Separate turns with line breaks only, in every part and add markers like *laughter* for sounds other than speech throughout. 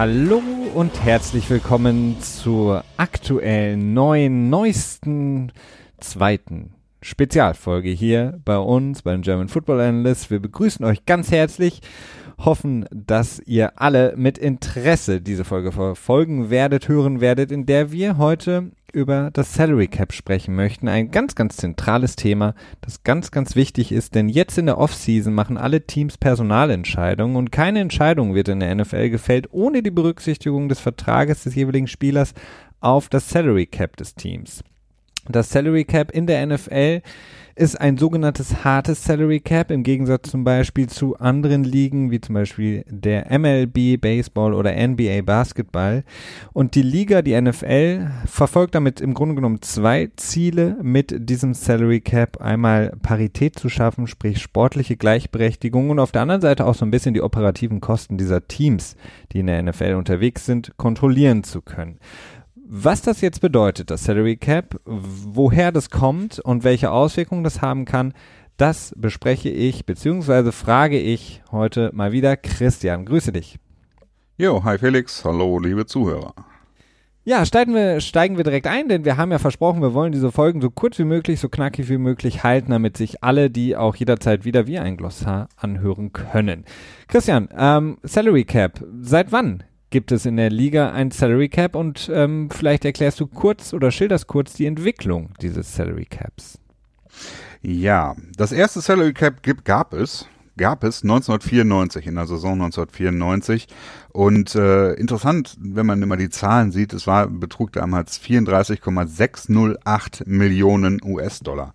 Hallo und herzlich willkommen zur aktuellen, neuen, neuesten, zweiten Spezialfolge hier bei uns beim German Football Analyst. Wir begrüßen euch ganz herzlich, hoffen, dass ihr alle mit Interesse diese Folge verfolgen werdet, hören werdet, in der wir heute über das Salary Cap sprechen möchten. Ein ganz, ganz zentrales Thema, das ganz, ganz wichtig ist, denn jetzt in der Offseason machen alle Teams Personalentscheidungen und keine Entscheidung wird in der NFL gefällt ohne die Berücksichtigung des Vertrages des jeweiligen Spielers auf das Salary Cap des Teams. Das Salary Cap in der NFL ist ein sogenanntes hartes Salary Cap im Gegensatz zum Beispiel zu anderen Ligen wie zum Beispiel der MLB Baseball oder NBA Basketball. Und die Liga, die NFL, verfolgt damit im Grunde genommen zwei Ziele mit diesem Salary Cap. Einmal Parität zu schaffen, sprich sportliche Gleichberechtigung und auf der anderen Seite auch so ein bisschen die operativen Kosten dieser Teams, die in der NFL unterwegs sind, kontrollieren zu können. Was das jetzt bedeutet, das Salary Cap, woher das kommt und welche Auswirkungen das haben kann, das bespreche ich bzw. frage ich heute mal wieder Christian. Grüße dich.
Jo, hi Felix, hallo liebe Zuhörer.
Ja, steigen wir, steigen wir direkt ein, denn wir haben ja versprochen, wir wollen diese Folgen so kurz wie möglich, so knackig wie möglich halten, damit sich alle, die auch jederzeit wieder wie ein Glossar anhören können. Christian, ähm, Salary Cap, seit wann gibt es in der Liga ein Salary Cap und ähm, vielleicht erklärst du kurz oder schilderst kurz die Entwicklung dieses Salary Caps.
Ja, das erste Salary Cap gibt, gab es gab es 1994 in der Saison 1994 und äh, interessant, wenn man immer die Zahlen sieht, es war betrug damals 34,608 Millionen US-Dollar.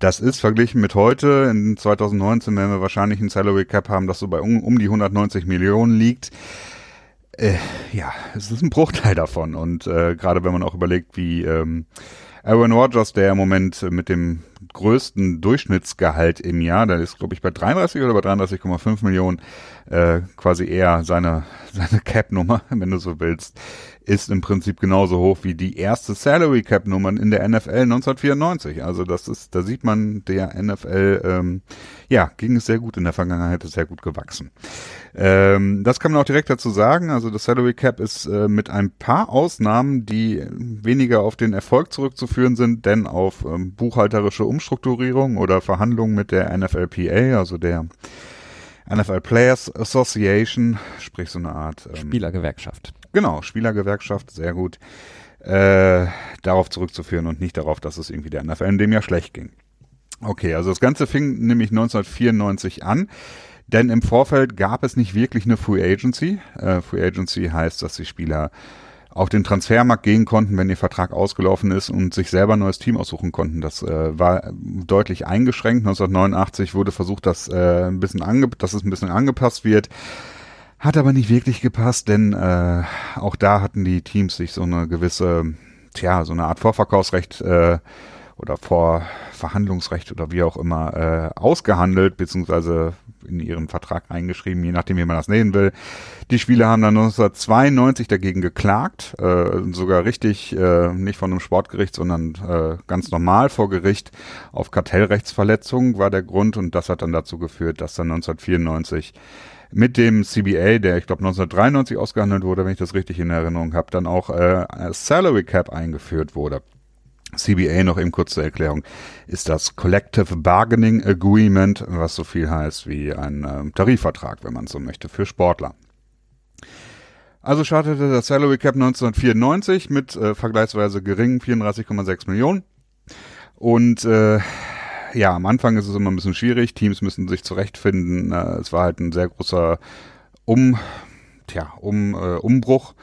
Das ist verglichen mit heute, in 2019 werden wir wahrscheinlich ein Salary Cap haben, das so bei um, um die 190 Millionen liegt. Äh, ja, es ist ein Bruchteil davon. Und äh, gerade wenn man auch überlegt, wie ähm, Aaron Rodgers, der im Moment mit dem größten Durchschnittsgehalt im Jahr, der ist, glaube ich, bei 33 oder bei 33,5 Millionen, äh, quasi eher seine, *laughs* seine Cap-Nummer, wenn du so willst, ist im Prinzip genauso hoch wie die erste Salary Cap Nummer in der NFL 1994. Also das ist, da sieht man, der NFL, ähm, ja, ging es sehr gut in der Vergangenheit, ist sehr gut gewachsen. Ähm, das kann man auch direkt dazu sagen. Also das Salary Cap ist äh, mit ein paar Ausnahmen, die weniger auf den Erfolg zurückzuführen sind, denn auf ähm, buchhalterische Umstrukturierung oder Verhandlungen mit der NFLPA, also der NFL Players Association, sprich so eine Art
ähm, Spielergewerkschaft.
Genau, Spielergewerkschaft, sehr gut. Äh, darauf zurückzuführen und nicht darauf, dass es irgendwie der NFL in dem Jahr schlecht ging. Okay, also das Ganze fing nämlich 1994 an, denn im Vorfeld gab es nicht wirklich eine Free Agency. Äh, Free Agency heißt, dass die Spieler auf den Transfermarkt gehen konnten, wenn ihr Vertrag ausgelaufen ist und sich selber ein neues Team aussuchen konnten. Das äh, war deutlich eingeschränkt. 1989 wurde versucht, dass, äh, ein bisschen ange dass es ein bisschen angepasst wird. Hat aber nicht wirklich gepasst, denn äh, auch da hatten die Teams sich so eine gewisse, tja, so eine Art Vorverkaufsrecht äh, oder Vorverhandlungsrecht oder wie auch immer äh, ausgehandelt, beziehungsweise in ihren Vertrag eingeschrieben, je nachdem, wie man das nehmen will. Die Spieler haben dann 1992 dagegen geklagt, äh, sogar richtig, äh, nicht von einem Sportgericht, sondern äh, ganz normal vor Gericht auf Kartellrechtsverletzung war der Grund und das hat dann dazu geführt, dass dann 1994 mit dem CBA, der ich glaube 1993 ausgehandelt wurde, wenn ich das richtig in Erinnerung habe, dann auch äh, Salary Cap eingeführt wurde. CBA noch eben kurz zur Erklärung, ist das Collective Bargaining Agreement, was so viel heißt wie ein äh, Tarifvertrag, wenn man so möchte, für Sportler. Also startete das Salary Cap 1994 mit äh, vergleichsweise geringen 34,6 Millionen. Und äh, ja, am Anfang ist es immer ein bisschen schwierig. Teams müssen sich zurechtfinden. Äh, es war halt ein sehr großer um, tja, um, äh, Umbruch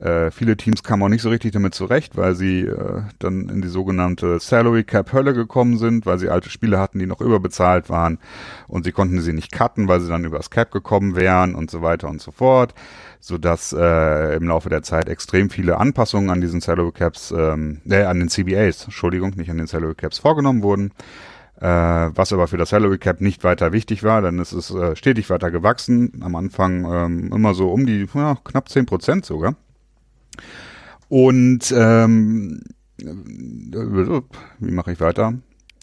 äh, viele Teams kamen auch nicht so richtig damit zurecht, weil sie äh, dann in die sogenannte Salary Cap Hölle gekommen sind, weil sie alte Spieler hatten, die noch überbezahlt waren und sie konnten sie nicht cutten, weil sie dann übers Cap gekommen wären und so weiter und so fort, so dass äh, im Laufe der Zeit extrem viele Anpassungen an diesen Salary Caps, ähm, äh, an den CBAs, Entschuldigung, nicht an den Salary Caps vorgenommen wurden äh, was aber für das Salary Cap nicht weiter wichtig war, denn es ist äh, stetig weiter gewachsen. Am Anfang ähm, immer so um die ja, knapp zehn Prozent sogar. Und ähm, wie mache ich weiter?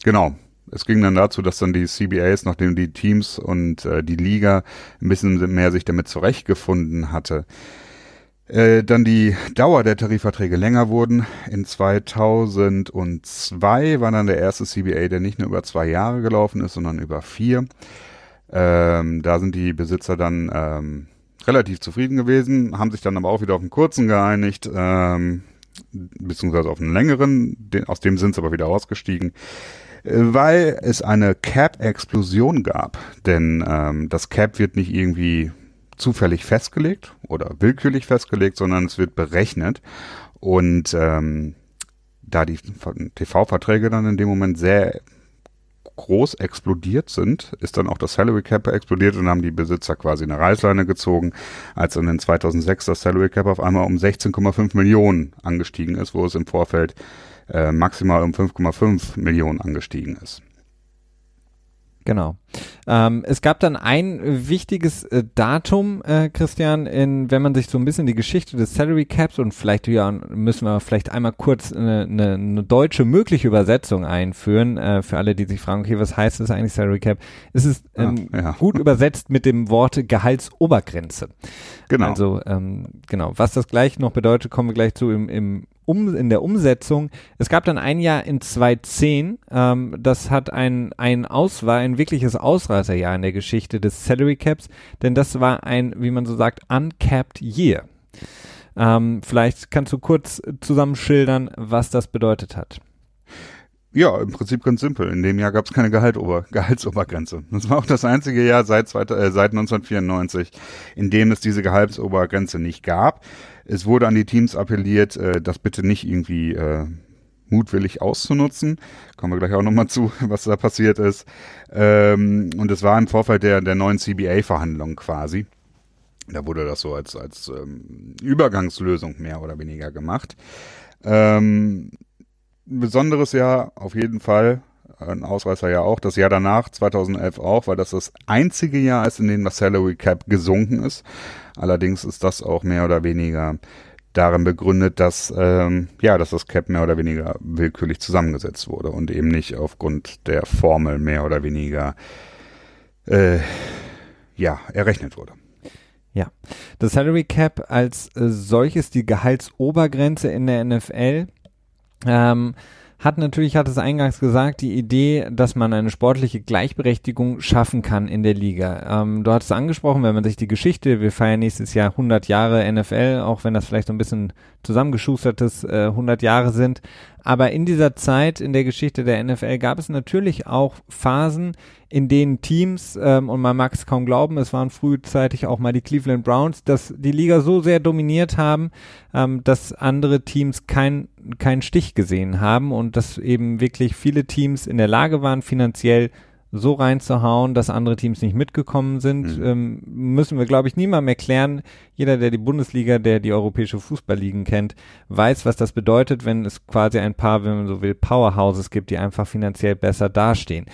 Genau. Es ging dann dazu, dass dann die CBAs, nachdem die Teams und äh, die Liga ein bisschen mehr sich damit zurechtgefunden hatte, Äh, dann die Dauer der Tarifverträge länger wurden. In 2002 war dann der erste CBA, der nicht nur über zwei Jahre gelaufen ist, sondern über vier. Ähm, da sind die Besitzer dann ähm, relativ zufrieden gewesen, haben sich dann aber auch wieder auf einen kurzen geeinigt, ähm, beziehungsweise auf einen längeren. Den, aus dem sind sie aber wieder ausgestiegen äh, weil es eine Cap-Explosion gab. Denn ähm, das Cap wird nicht irgendwie zufällig festgelegt oder willkürlich festgelegt, sondern es wird berechnet. Und ähm, da die TV-Verträge dann in dem Moment sehr groß explodiert sind, ist dann auch das Salary Cap explodiert und haben die Besitzer quasi eine Reißleine gezogen, als dann in 2006 das Salary Cap auf einmal um 16,5 Millionen angestiegen ist, wo es im Vorfeld äh, maximal um 5,5 Millionen angestiegen ist.
Genau. Ähm, es gab dann ein wichtiges äh, Datum, äh, Christian, in, wenn man sich so ein bisschen die Geschichte des Salary Caps und vielleicht ja, müssen wir vielleicht einmal kurz eine, eine, eine deutsche mögliche Übersetzung einführen, äh, für alle, die sich fragen, okay, was heißt das eigentlich Salary Cap? Es ist ähm, ja, ja. *laughs* gut übersetzt mit dem Wort Gehaltsobergrenze. Genau. Also ähm, genau, was das gleich noch bedeutet, kommen wir gleich zu im, im um, in der Umsetzung. Es gab dann ein Jahr in 2010, ähm, das hat ein, ein Aus, war ein wirkliches Ausreißerjahr in der Geschichte des Salary Caps, denn das war ein, wie man so sagt, uncapped year. Ähm, vielleicht kannst du kurz zusammenschildern, was das bedeutet hat.
Ja, im Prinzip ganz simpel. In dem Jahr gab es keine Gehaltober *laughs* Gehaltsobergrenze. Das war auch das einzige Jahr seit, äh, seit 1994, in dem es diese Gehaltsobergrenze nicht gab. Es wurde an die Teams appelliert, äh, das bitte nicht irgendwie äh, mutwillig auszunutzen. Kommen wir gleich auch nochmal zu, *laughs* was da passiert ist. Ähm, und es war im Vorfeld der, der neuen CBA-Verhandlungen quasi. Da wurde das so als, als ähm, Übergangslösung mehr oder weniger gemacht. Ähm, besonderes Jahr auf jeden Fall. Ein Ausreißer ja auch. Das Jahr danach, 2011 auch, weil das das einzige Jahr ist, in dem das Salary Cap gesunken ist. Allerdings ist das auch mehr oder weniger darin begründet, dass ähm, ja, dass das Cap mehr oder weniger willkürlich zusammengesetzt wurde und eben nicht aufgrund der Formel mehr oder weniger äh, ja errechnet wurde.
Ja, das Salary Cap als äh, solches die Gehaltsobergrenze in der NFL ähm, hat natürlich, hat es eingangs gesagt, die Idee, dass man eine sportliche Gleichberechtigung schaffen kann in der Liga. Ähm, du hattest angesprochen, wenn man sich die Geschichte, wir feiern nächstes Jahr 100 Jahre NFL, auch wenn das vielleicht so ein bisschen zusammengeschustertes äh, 100 Jahre sind, aber in dieser Zeit in der Geschichte der NFL gab es natürlich auch Phasen, in denen Teams, ähm, und man mag es kaum glauben, es waren frühzeitig auch mal die Cleveland Browns, dass die Liga so sehr dominiert haben, ähm, dass andere Teams keinen keinen Stich gesehen haben und dass eben wirklich viele Teams in der Lage waren, finanziell so reinzuhauen, dass andere Teams nicht mitgekommen sind, mhm. ähm, müssen wir, glaube ich, niemandem erklären. Jeder, der die Bundesliga, der die europäische Fußballligen kennt, weiß, was das bedeutet, wenn es quasi ein paar, wenn man so will, Powerhouses gibt, die einfach finanziell besser dastehen.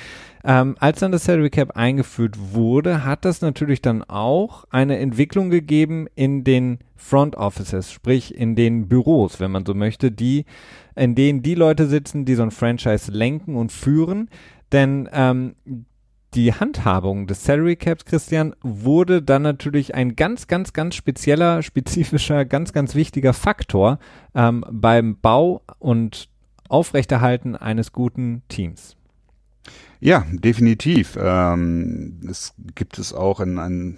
Ähm, als dann das Salary Cap eingeführt wurde, hat das natürlich dann auch eine Entwicklung gegeben in den Front Offices, sprich in den Büros, wenn man so möchte, die, in denen die Leute sitzen, die so ein Franchise lenken und führen denn ähm, die Handhabung des Salary Caps, Christian, wurde dann natürlich ein ganz, ganz, ganz spezieller, *laughs* spezifischer, ganz, ganz wichtiger Faktor ähm, beim Bau und Aufrechterhalten eines guten Teams.
Ja, definitiv. Ähm, es gibt es auch in, in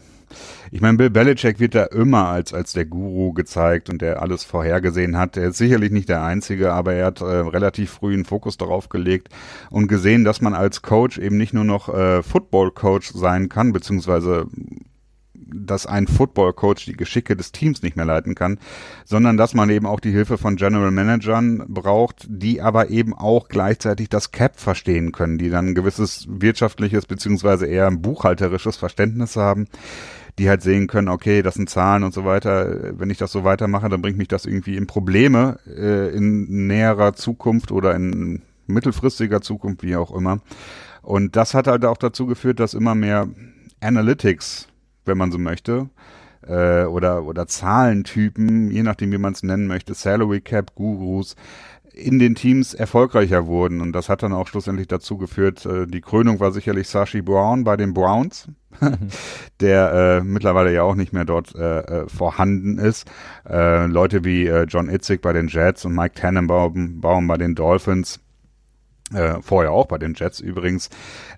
ich meine, Bill Belichick wird da immer als, als der Guru gezeigt und der alles vorhergesehen hat. Er ist sicherlich nicht der Einzige, aber er hat äh, relativ früh einen Fokus darauf gelegt und gesehen, dass man als Coach eben nicht nur noch äh, Football-Coach sein kann, beziehungsweise dass ein Football Coach die Geschicke des Teams nicht mehr leiten kann, sondern dass man eben auch die Hilfe von General Managern braucht, die aber eben auch gleichzeitig das Cap verstehen können, die dann ein gewisses wirtschaftliches beziehungsweise eher ein buchhalterisches Verständnis haben, die halt sehen können, okay, das sind Zahlen und so weiter. Wenn ich das so weitermache, dann bringt mich das irgendwie in Probleme äh, in näherer Zukunft oder in mittelfristiger Zukunft, wie auch immer. Und das hat halt auch dazu geführt, dass immer mehr Analytics wenn man so möchte, äh, oder, oder Zahlentypen, je nachdem, wie man es nennen möchte, Salary Cap Gurus, in den Teams erfolgreicher wurden. Und das hat dann auch schlussendlich dazu geführt, äh, die Krönung war sicherlich Sashi Brown bei den Browns, *laughs* der äh, mittlerweile ja auch nicht mehr dort äh, äh, vorhanden ist. Äh, Leute wie äh, John Itzig bei den Jets und Mike Tannenbaum Baum bei den Dolphins, äh, vorher auch bei den Jets übrigens,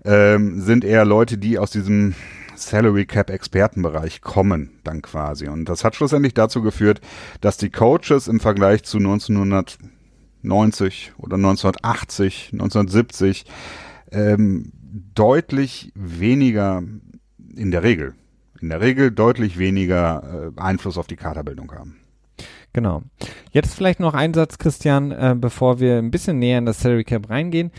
ähm, sind eher Leute, die aus diesem Salary Cap Expertenbereich kommen dann quasi. Und das hat schlussendlich dazu geführt, dass die Coaches im Vergleich zu 1990 oder 1980, 1970 ähm, deutlich weniger in der Regel, in der Regel deutlich weniger äh, Einfluss auf die Kaderbildung haben.
Genau. Jetzt vielleicht noch ein Satz, Christian, äh, bevor wir ein bisschen näher in das Salary Cap reingehen.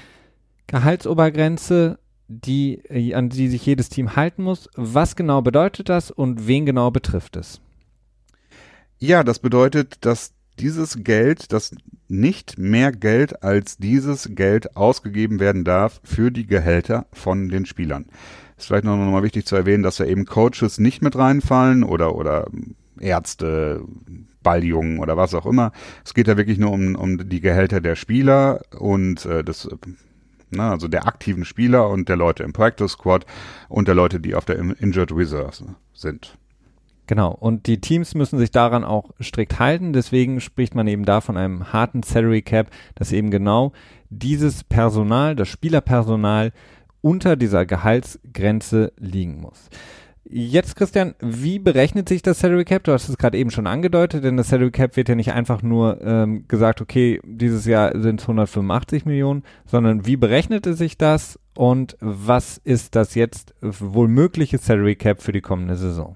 Gehaltsobergrenze die, äh, an die sich jedes Team halten muss. Was genau bedeutet das und wen genau betrifft es?
Ja, das bedeutet, dass dieses Geld, dass nicht mehr Geld als dieses Geld ausgegeben werden darf für die Gehälter von den Spielern. Ist vielleicht noch mal wichtig zu erwähnen, dass ja eben Coaches nicht mit reinfallen oder, oder Ärzte, Balljungen oder was auch immer. Es geht da wirklich nur um, um die Gehälter der Spieler und äh, das Ne? Also der aktiven Spieler und der Leute im Practice Squad und der Leute, die auf der Injured Reserve sind.
Genau, und die Teams müssen sich daran auch strikt halten. Deswegen spricht man eben da von einem harten Salary Cap, dass eben genau dieses Personal, das Spielerpersonal, unter dieser Gehaltsgrenze liegen muss. Jetzt, Christian, wie berechnet sich das Salary Cap? Du hast es gerade eben schon angedeutet, denn das Salary Cap wird ja nicht einfach nur ähm, gesagt, okay, dieses Jahr sind es 185 Millionen, sondern wie berechnet sich das und was ist das jetzt wohl mögliche Salary Cap für die kommende Saison?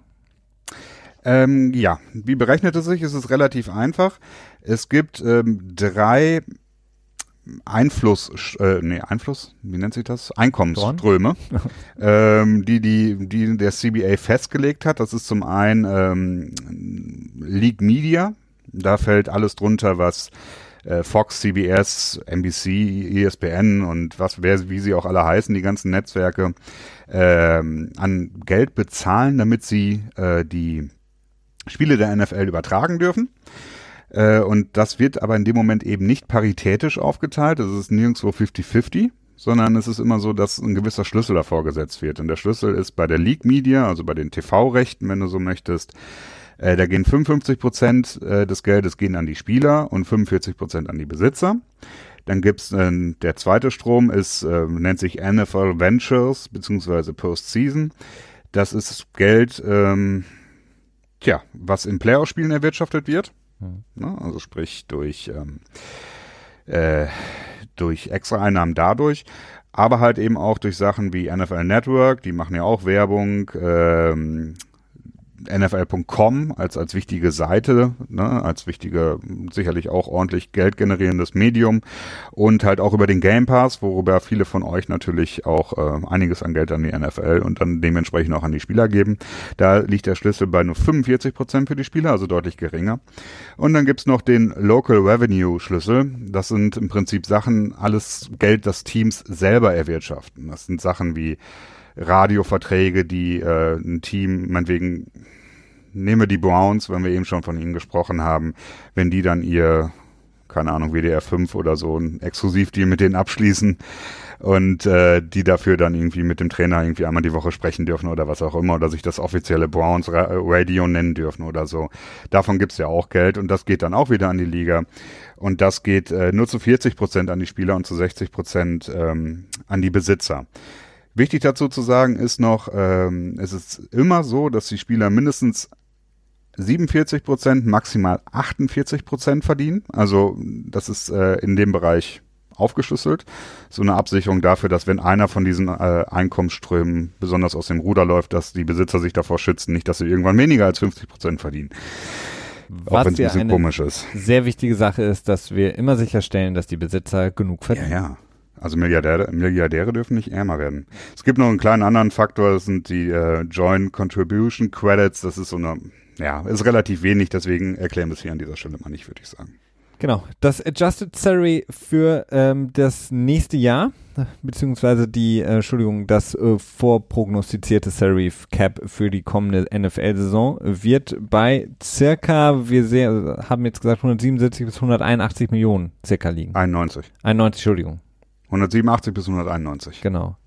Ähm, ja, wie berechnet es sich? Es ist relativ einfach. Es gibt ähm, drei Einfluss, äh, nee, Einfluss, wie nennt sich das? Einkommensströme, *laughs* ähm, die, die, die der CBA festgelegt hat. Das ist zum einen ähm, League Media, da fällt alles drunter, was äh, Fox, CBS, NBC, ESPN und was, wer, wie sie auch alle heißen, die ganzen Netzwerke, ähm, an Geld bezahlen, damit sie äh, die Spiele der NFL übertragen dürfen. Äh, und das wird aber in dem Moment eben nicht paritätisch aufgeteilt. Es ist nirgendwo 50-50 sondern es ist immer so, dass ein gewisser Schlüssel davor gesetzt wird. Und der Schlüssel ist bei der League Media, also bei den TV-Rechten, wenn du so möchtest, äh, da gehen 55 Prozent äh, des Geldes gehen an die Spieler und 45 Prozent an die Besitzer. Dann gibt's äh, der zweite Strom ist äh, nennt sich NFL Ventures beziehungsweise Postseason. Das ist Geld, ähm, tja, was in Playoff-Spielen erwirtschaftet wird. Mhm. Ne? Also sprich durch, ähm, äh, durch extra Einnahmen dadurch, aber halt eben auch durch Sachen wie NFL Network, die machen ja auch Werbung, ähm, NFL.com als, als wichtige Seite, ne, als wichtige, sicherlich auch ordentlich Geld generierendes Medium und halt auch über den Game Pass, worüber viele von euch natürlich auch äh, einiges an Geld an die NFL und dann dementsprechend auch an die Spieler geben. Da liegt der Schlüssel bei nur 45 Prozent für die Spieler, also deutlich geringer. Und dann gibt's noch den Local Revenue Schlüssel. Das sind im Prinzip Sachen, alles Geld, das Teams selber erwirtschaften. Das sind Sachen wie Radioverträge, die äh, ein Team, meinetwegen, nehmen wir die Browns, wenn wir eben schon von ihnen gesprochen haben, wenn die dann ihr, keine Ahnung, WDR 5 oder so, ein Exklusivdeal mit denen abschließen und äh, die dafür dann irgendwie mit dem Trainer irgendwie einmal die Woche sprechen dürfen oder was auch immer oder sich das offizielle Browns Radio nennen dürfen oder so. Davon gibt's ja auch Geld und das geht dann auch wieder an die Liga. Und das geht äh, nur zu 40 Prozent an die Spieler und zu 60 Prozent ähm, an die Besitzer. Wichtig dazu zu sagen ist noch, ähm, es ist immer so, dass die Spieler mindestens 47 Prozent, maximal 48 Prozent verdienen. Also das ist äh, in dem Bereich aufgeschlüsselt. So eine Absicherung dafür, dass wenn einer von diesen äh, Einkommensströmen besonders aus dem Ruder läuft, dass die Besitzer sich davor schützen, nicht, dass sie irgendwann weniger als 50 Prozent verdienen.
Was auch wenn es ein bisschen komisch ist. Sehr wichtige Sache ist, dass wir immer sicherstellen, dass die Besitzer genug verdienen.
Ja, ja. Also Milliardäre, Milliardäre dürfen nicht ärmer werden. Es gibt noch einen kleinen anderen Faktor, das sind die äh, Joint Contribution Credits. Das ist so eine, ja, ist relativ wenig, deswegen erklären wir es hier an dieser Stelle mal nicht, würde ich sagen.
Genau, das Adjusted Salary für ähm, das nächste Jahr beziehungsweise die, äh, Entschuldigung, das äh, vorprognostizierte Salary Cap für die kommende NFL-Saison wird bei circa, wir sehr, haben jetzt gesagt 177 bis 181 Millionen circa liegen.
91.
91, Entschuldigung.
187 bis 191.
Genau.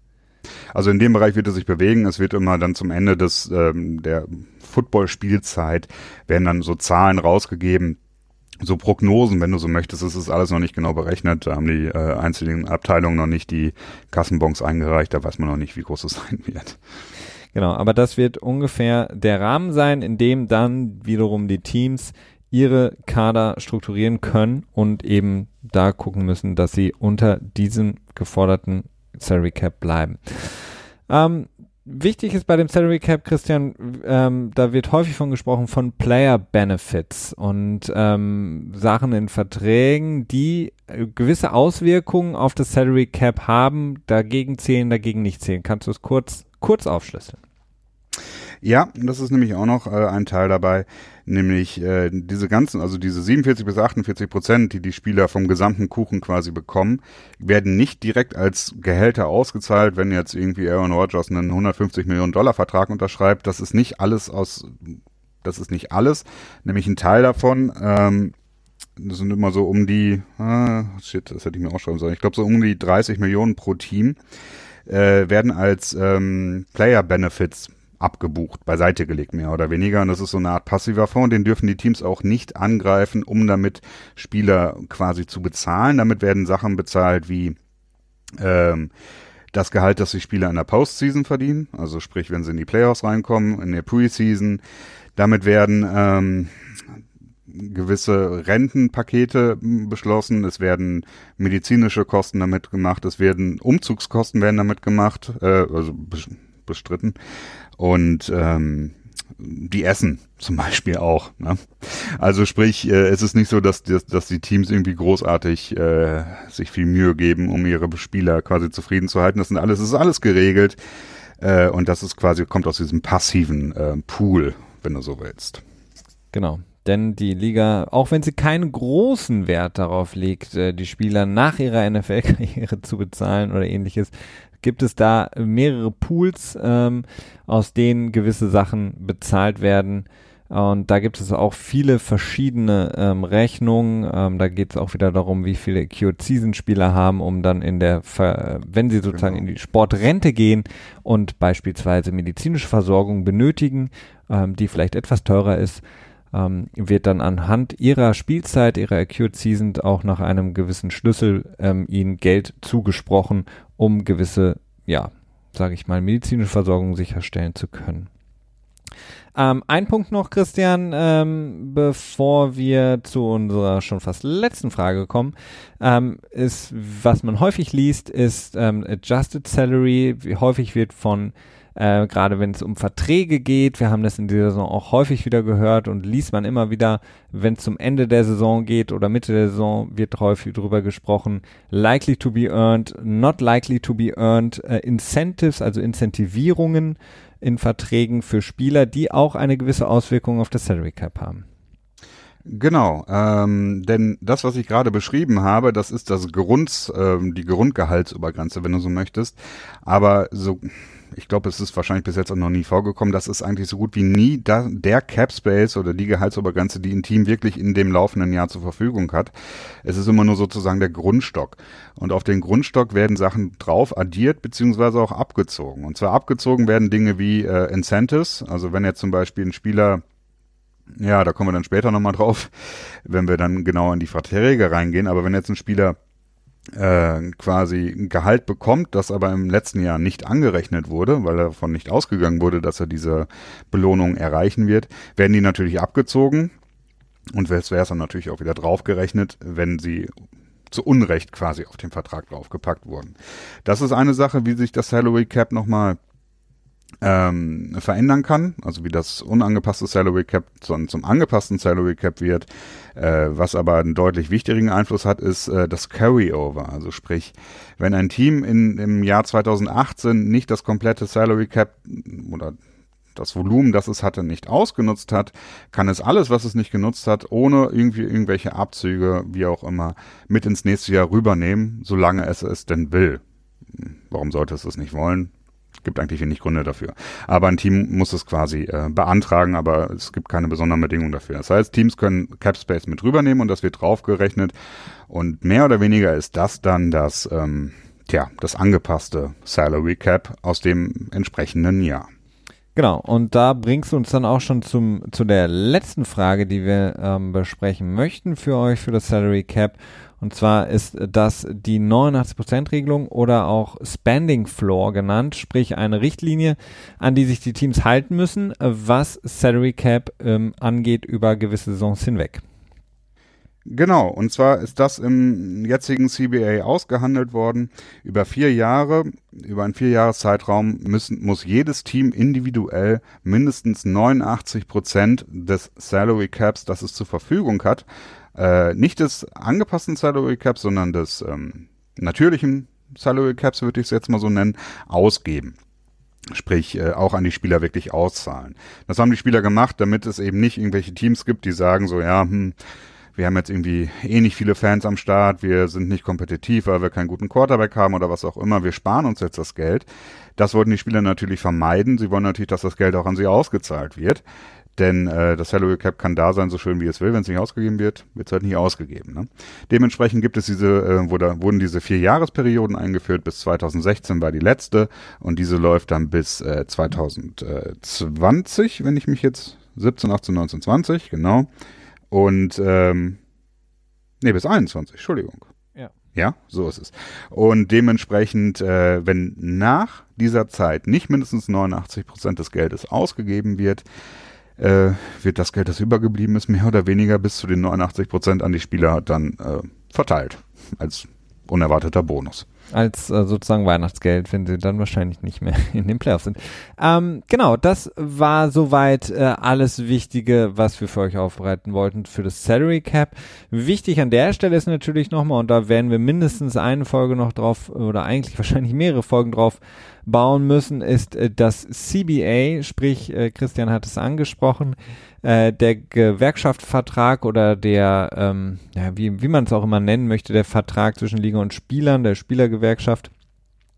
Also in dem Bereich wird er sich bewegen. Es wird immer dann zum Ende des ähm, der Football-Spielzeit werden dann so Zahlen rausgegeben, so Prognosen, wenn du so möchtest. Es ist alles noch nicht genau berechnet. Da haben die äh, einzelnen Abteilungen noch nicht die Kassenbons eingereicht. Da weiß man noch nicht, wie groß es *laughs* sein wird.
Genau, aber das wird ungefähr der Rahmen sein, in dem dann wiederum die Teams ihre Kader strukturieren können und eben da gucken müssen, dass sie unter diesem geforderten Salary Cap bleiben. Ähm, wichtig ist bei dem Salary Cap, Christian, ähm, da wird häufig von gesprochen von Player Benefits und ähm, Sachen in Verträgen, die äh, gewisse Auswirkungen auf das Salary Cap haben, dagegen zählen, dagegen nicht zählen. Kannst du es kurz, kurz aufschlüsseln?
Ja, das ist nämlich auch noch äh, ein Teil dabei, nämlich äh, diese ganzen, also diese 47 bis 48 Prozent, die die Spieler vom gesamten Kuchen quasi bekommen, werden nicht direkt als Gehälter ausgezahlt, wenn jetzt irgendwie Aaron Rodgers einen 150 Millionen Dollar Vertrag unterschreibt. Das ist nicht alles aus, das ist nicht alles, nämlich ein Teil davon. Ähm, das sind immer so um die, ah, shit, das hätte ich mir auch schreiben sollen. Ich glaube so um die 30 Millionen pro Team äh, werden als ähm, Player Benefits abgebucht, beiseite gelegt, mehr oder weniger. Und das ist so eine Art passiver Fonds, den dürfen die Teams auch nicht angreifen, um damit Spieler quasi zu bezahlen. Damit werden Sachen bezahlt wie ähm, das Gehalt, das die Spieler in der Postseason verdienen, also sprich, wenn sie in die Playoffs reinkommen, in der Preseason. Damit werden ähm, gewisse Rentenpakete beschlossen, es werden medizinische Kosten damit gemacht, es werden Umzugskosten werden damit gemacht, äh, also bestritten und ähm, die essen zum Beispiel auch. Ne? Also sprich, äh, es ist nicht so, dass, dass, dass die Teams irgendwie großartig äh, sich viel Mühe geben, um ihre Spieler quasi zufrieden zu halten. Das sind alles, das ist alles geregelt äh, und das ist quasi kommt aus diesem passiven äh, Pool, wenn du so willst.
Genau. Denn die Liga, auch wenn sie keinen großen Wert darauf legt, äh, die Spieler nach ihrer NFL-Karriere *laughs* zu bezahlen oder ähnliches, gibt es da mehrere Pools, ähm, aus denen gewisse Sachen bezahlt werden. Und da gibt es auch viele verschiedene ähm, Rechnungen. Ähm, da geht es auch wieder darum, wie viele Acute Season Spieler haben, um dann in der, Ver wenn sie sozusagen genau. in die Sportrente gehen und beispielsweise medizinische Versorgung benötigen, ähm, die vielleicht etwas teurer ist, ähm, wird dann anhand ihrer Spielzeit, ihrer Acute Season auch nach einem gewissen Schlüssel ähm, ihnen Geld zugesprochen, um gewisse, ja, sage ich mal, medizinische Versorgung sicherstellen zu können. Ähm, ein Punkt noch, Christian, ähm, bevor wir zu unserer schon fast letzten Frage kommen, ähm, ist, was man häufig liest, ist ähm, Adjusted Salary. Wie häufig wird von äh, gerade wenn es um Verträge geht. Wir haben das in dieser Saison auch häufig wieder gehört und liest man immer wieder, wenn es zum Ende der Saison geht oder Mitte der Saison, wird häufig drüber gesprochen. Likely to be earned, not likely to be earned, äh, Incentives, also Incentivierungen in Verträgen für Spieler, die auch eine gewisse Auswirkung auf das Salary Cap haben.
Genau, ähm, denn das, was ich gerade beschrieben habe, das ist das Grund, ähm, die Grundgehaltsobergrenze, wenn du so möchtest. Aber so ich glaube, es ist wahrscheinlich bis jetzt auch noch nie vorgekommen. Das ist eigentlich so gut wie nie da, der Cap Space oder die Gehaltsobergrenze, die ein Team wirklich in dem laufenden Jahr zur Verfügung hat. Es ist immer nur sozusagen der Grundstock. Und auf den Grundstock werden Sachen drauf addiert beziehungsweise auch abgezogen. Und zwar abgezogen werden Dinge wie äh, Incentives. Also wenn jetzt zum Beispiel ein Spieler ja, da kommen wir dann später nochmal drauf, wenn wir dann genau in die Verträge reingehen. Aber wenn jetzt ein Spieler äh, quasi ein Gehalt bekommt, das aber im letzten Jahr nicht angerechnet wurde, weil davon nicht ausgegangen wurde, dass er diese Belohnung erreichen wird, werden die natürlich abgezogen und es wäre es dann natürlich auch wieder draufgerechnet, wenn sie zu Unrecht quasi auf den Vertrag draufgepackt wurden. Das ist eine Sache, wie sich das Salary Cap nochmal ähm, verändern kann, also wie das unangepasste Salary Cap zum, zum angepassten Salary Cap wird. Äh, was aber einen deutlich wichtigeren Einfluss hat, ist äh, das Carryover. Also sprich, wenn ein Team in, im Jahr 2018 nicht das komplette Salary Cap oder das Volumen, das es hatte, nicht ausgenutzt hat, kann es alles, was es nicht genutzt hat, ohne irgendwie irgendwelche Abzüge, wie auch immer, mit ins nächste Jahr rübernehmen, solange es es denn will. Warum sollte es das nicht wollen? Gibt eigentlich wenig Gründe dafür. Aber ein Team muss es quasi äh, beantragen, aber es gibt keine besonderen Bedingungen dafür. Das heißt, Teams können Cap Space mit rübernehmen und das wird draufgerechnet. Und mehr oder weniger ist das dann das, ähm, tja, das angepasste Salary Cap aus dem entsprechenden Jahr.
Genau, und da bringst du uns dann auch schon zum, zu der letzten Frage, die wir ähm, besprechen möchten für euch, für das Salary Cap. Und zwar ist das die 89%-Regelung oder auch Spending Floor genannt, sprich eine Richtlinie, an die sich die Teams halten müssen, was Salary Cap ähm, angeht über gewisse Saisons hinweg.
Genau, und zwar ist das im jetzigen CBA ausgehandelt worden. Über vier Jahre, über einen Vierjahreszeitraum müssen, muss jedes Team individuell mindestens 89 Prozent des Salary Caps, das es zur Verfügung hat, äh, nicht des angepassten Salary Caps, sondern des ähm, natürlichen Salary Caps, würde ich es jetzt mal so nennen, ausgeben sprich äh, auch an die Spieler wirklich auszahlen. Das haben die Spieler gemacht, damit es eben nicht irgendwelche Teams gibt, die sagen so, ja, hm, wir haben jetzt irgendwie eh nicht viele Fans am Start, wir sind nicht kompetitiv, weil wir keinen guten Quarterback haben oder was auch immer, wir sparen uns jetzt das Geld. Das wollten die Spieler natürlich vermeiden. Sie wollen natürlich, dass das Geld auch an sie ausgezahlt wird. Denn äh, das Salary Cap kann da sein, so schön wie es will. Wenn es nicht ausgegeben wird, wird es halt nicht ausgegeben. Ne? Dementsprechend gibt es diese, äh, wurde, wurden diese vier Jahresperioden eingeführt. Bis 2016 war die letzte und diese läuft dann bis äh, 2020, wenn ich mich jetzt 17, 18, 19, 20, genau. Und ähm, nee, bis 21, Entschuldigung.
Ja.
Ja, so ist es. Und dementsprechend, äh, wenn nach dieser Zeit nicht mindestens 89 Prozent des Geldes ausgegeben wird, äh, wird das Geld, das übergeblieben ist, mehr oder weniger bis zu den 89 Prozent an die Spieler dann äh, verteilt. Als unerwarteter Bonus
als äh, sozusagen Weihnachtsgeld, wenn sie dann wahrscheinlich nicht mehr *laughs* in den Playoffs sind. Ähm, genau, das war soweit äh, alles Wichtige, was wir für euch aufbereiten wollten für das Salary Cap. Wichtig an der Stelle ist natürlich nochmal, und da werden wir mindestens eine Folge noch drauf, oder eigentlich wahrscheinlich mehrere Folgen drauf bauen müssen, ist äh, das CBA, sprich, äh, Christian hat es angesprochen, äh, der Gewerkschaftsvertrag oder der, ähm, ja, wie, wie man es auch immer nennen möchte, der Vertrag zwischen Liga und Spielern, der Spielergewerkschaft,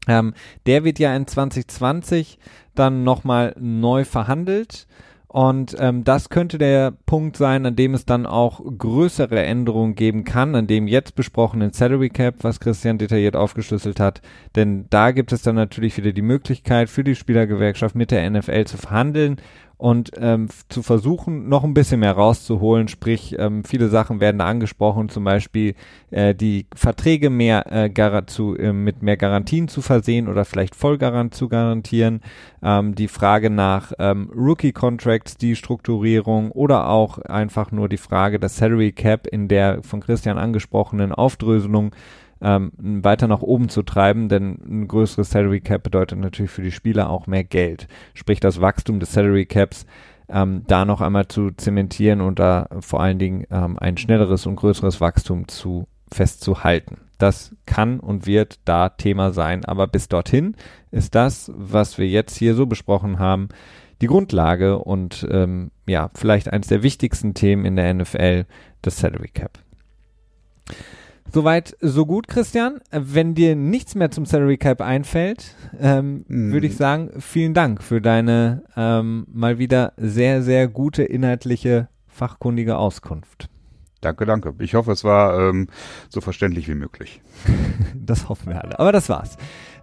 ähm, der wird ja in 2020 dann nochmal neu verhandelt. Und ähm, das könnte der Punkt sein, an dem es dann auch größere Änderungen geben kann, an dem jetzt besprochenen Salary Cap, was Christian detailliert aufgeschlüsselt hat. Denn da gibt es dann natürlich wieder die Möglichkeit für die Spielergewerkschaft mit der NFL zu verhandeln und ähm, zu versuchen, noch ein bisschen mehr rauszuholen. Sprich, ähm, viele Sachen werden angesprochen, zum Beispiel äh, die Verträge mehr äh, zu, äh, mit mehr Garantien zu versehen oder vielleicht Vollgarant zu garantieren. Ähm, die Frage nach ähm, Rookie Contracts, die Strukturierung oder auch einfach nur die Frage des Salary Cap in der von Christian angesprochenen Aufdröselung ähm, weiter nach oben zu treiben, denn ein größeres Salary Cap bedeutet natürlich für die Spieler auch mehr Geld. Sprich, das Wachstum des Salary Caps ähm, da noch einmal zu zementieren und da vor allen Dingen ähm, ein schnelleres und größeres Wachstum zu festzuhalten. Das kann und wird da Thema sein, aber bis dorthin ist das, was wir jetzt hier so besprochen haben, die Grundlage und ähm, ja, vielleicht eines der wichtigsten Themen in der NFL, das Salary Cap. Soweit, so gut, Christian. Wenn dir nichts mehr zum Salary Cap einfällt, ähm, mm. würde ich sagen, vielen Dank für deine ähm, mal wieder sehr, sehr gute inhaltliche, fachkundige Auskunft.
Danke, danke. Ich hoffe, es war ähm, so verständlich wie möglich. *laughs*
das hoffen wir alle. Aber das war's.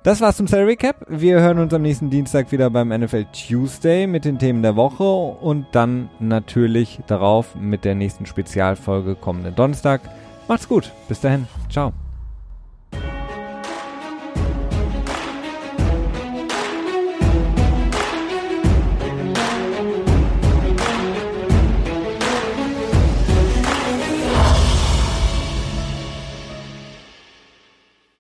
Das war's zum Salary Cap. Wir hören uns am nächsten Dienstag wieder beim NFL Tuesday mit den Themen der Woche und dann natürlich darauf mit der nächsten Spezialfolge kommenden Donnerstag. Macht's gut. Bis dahin. Ciao.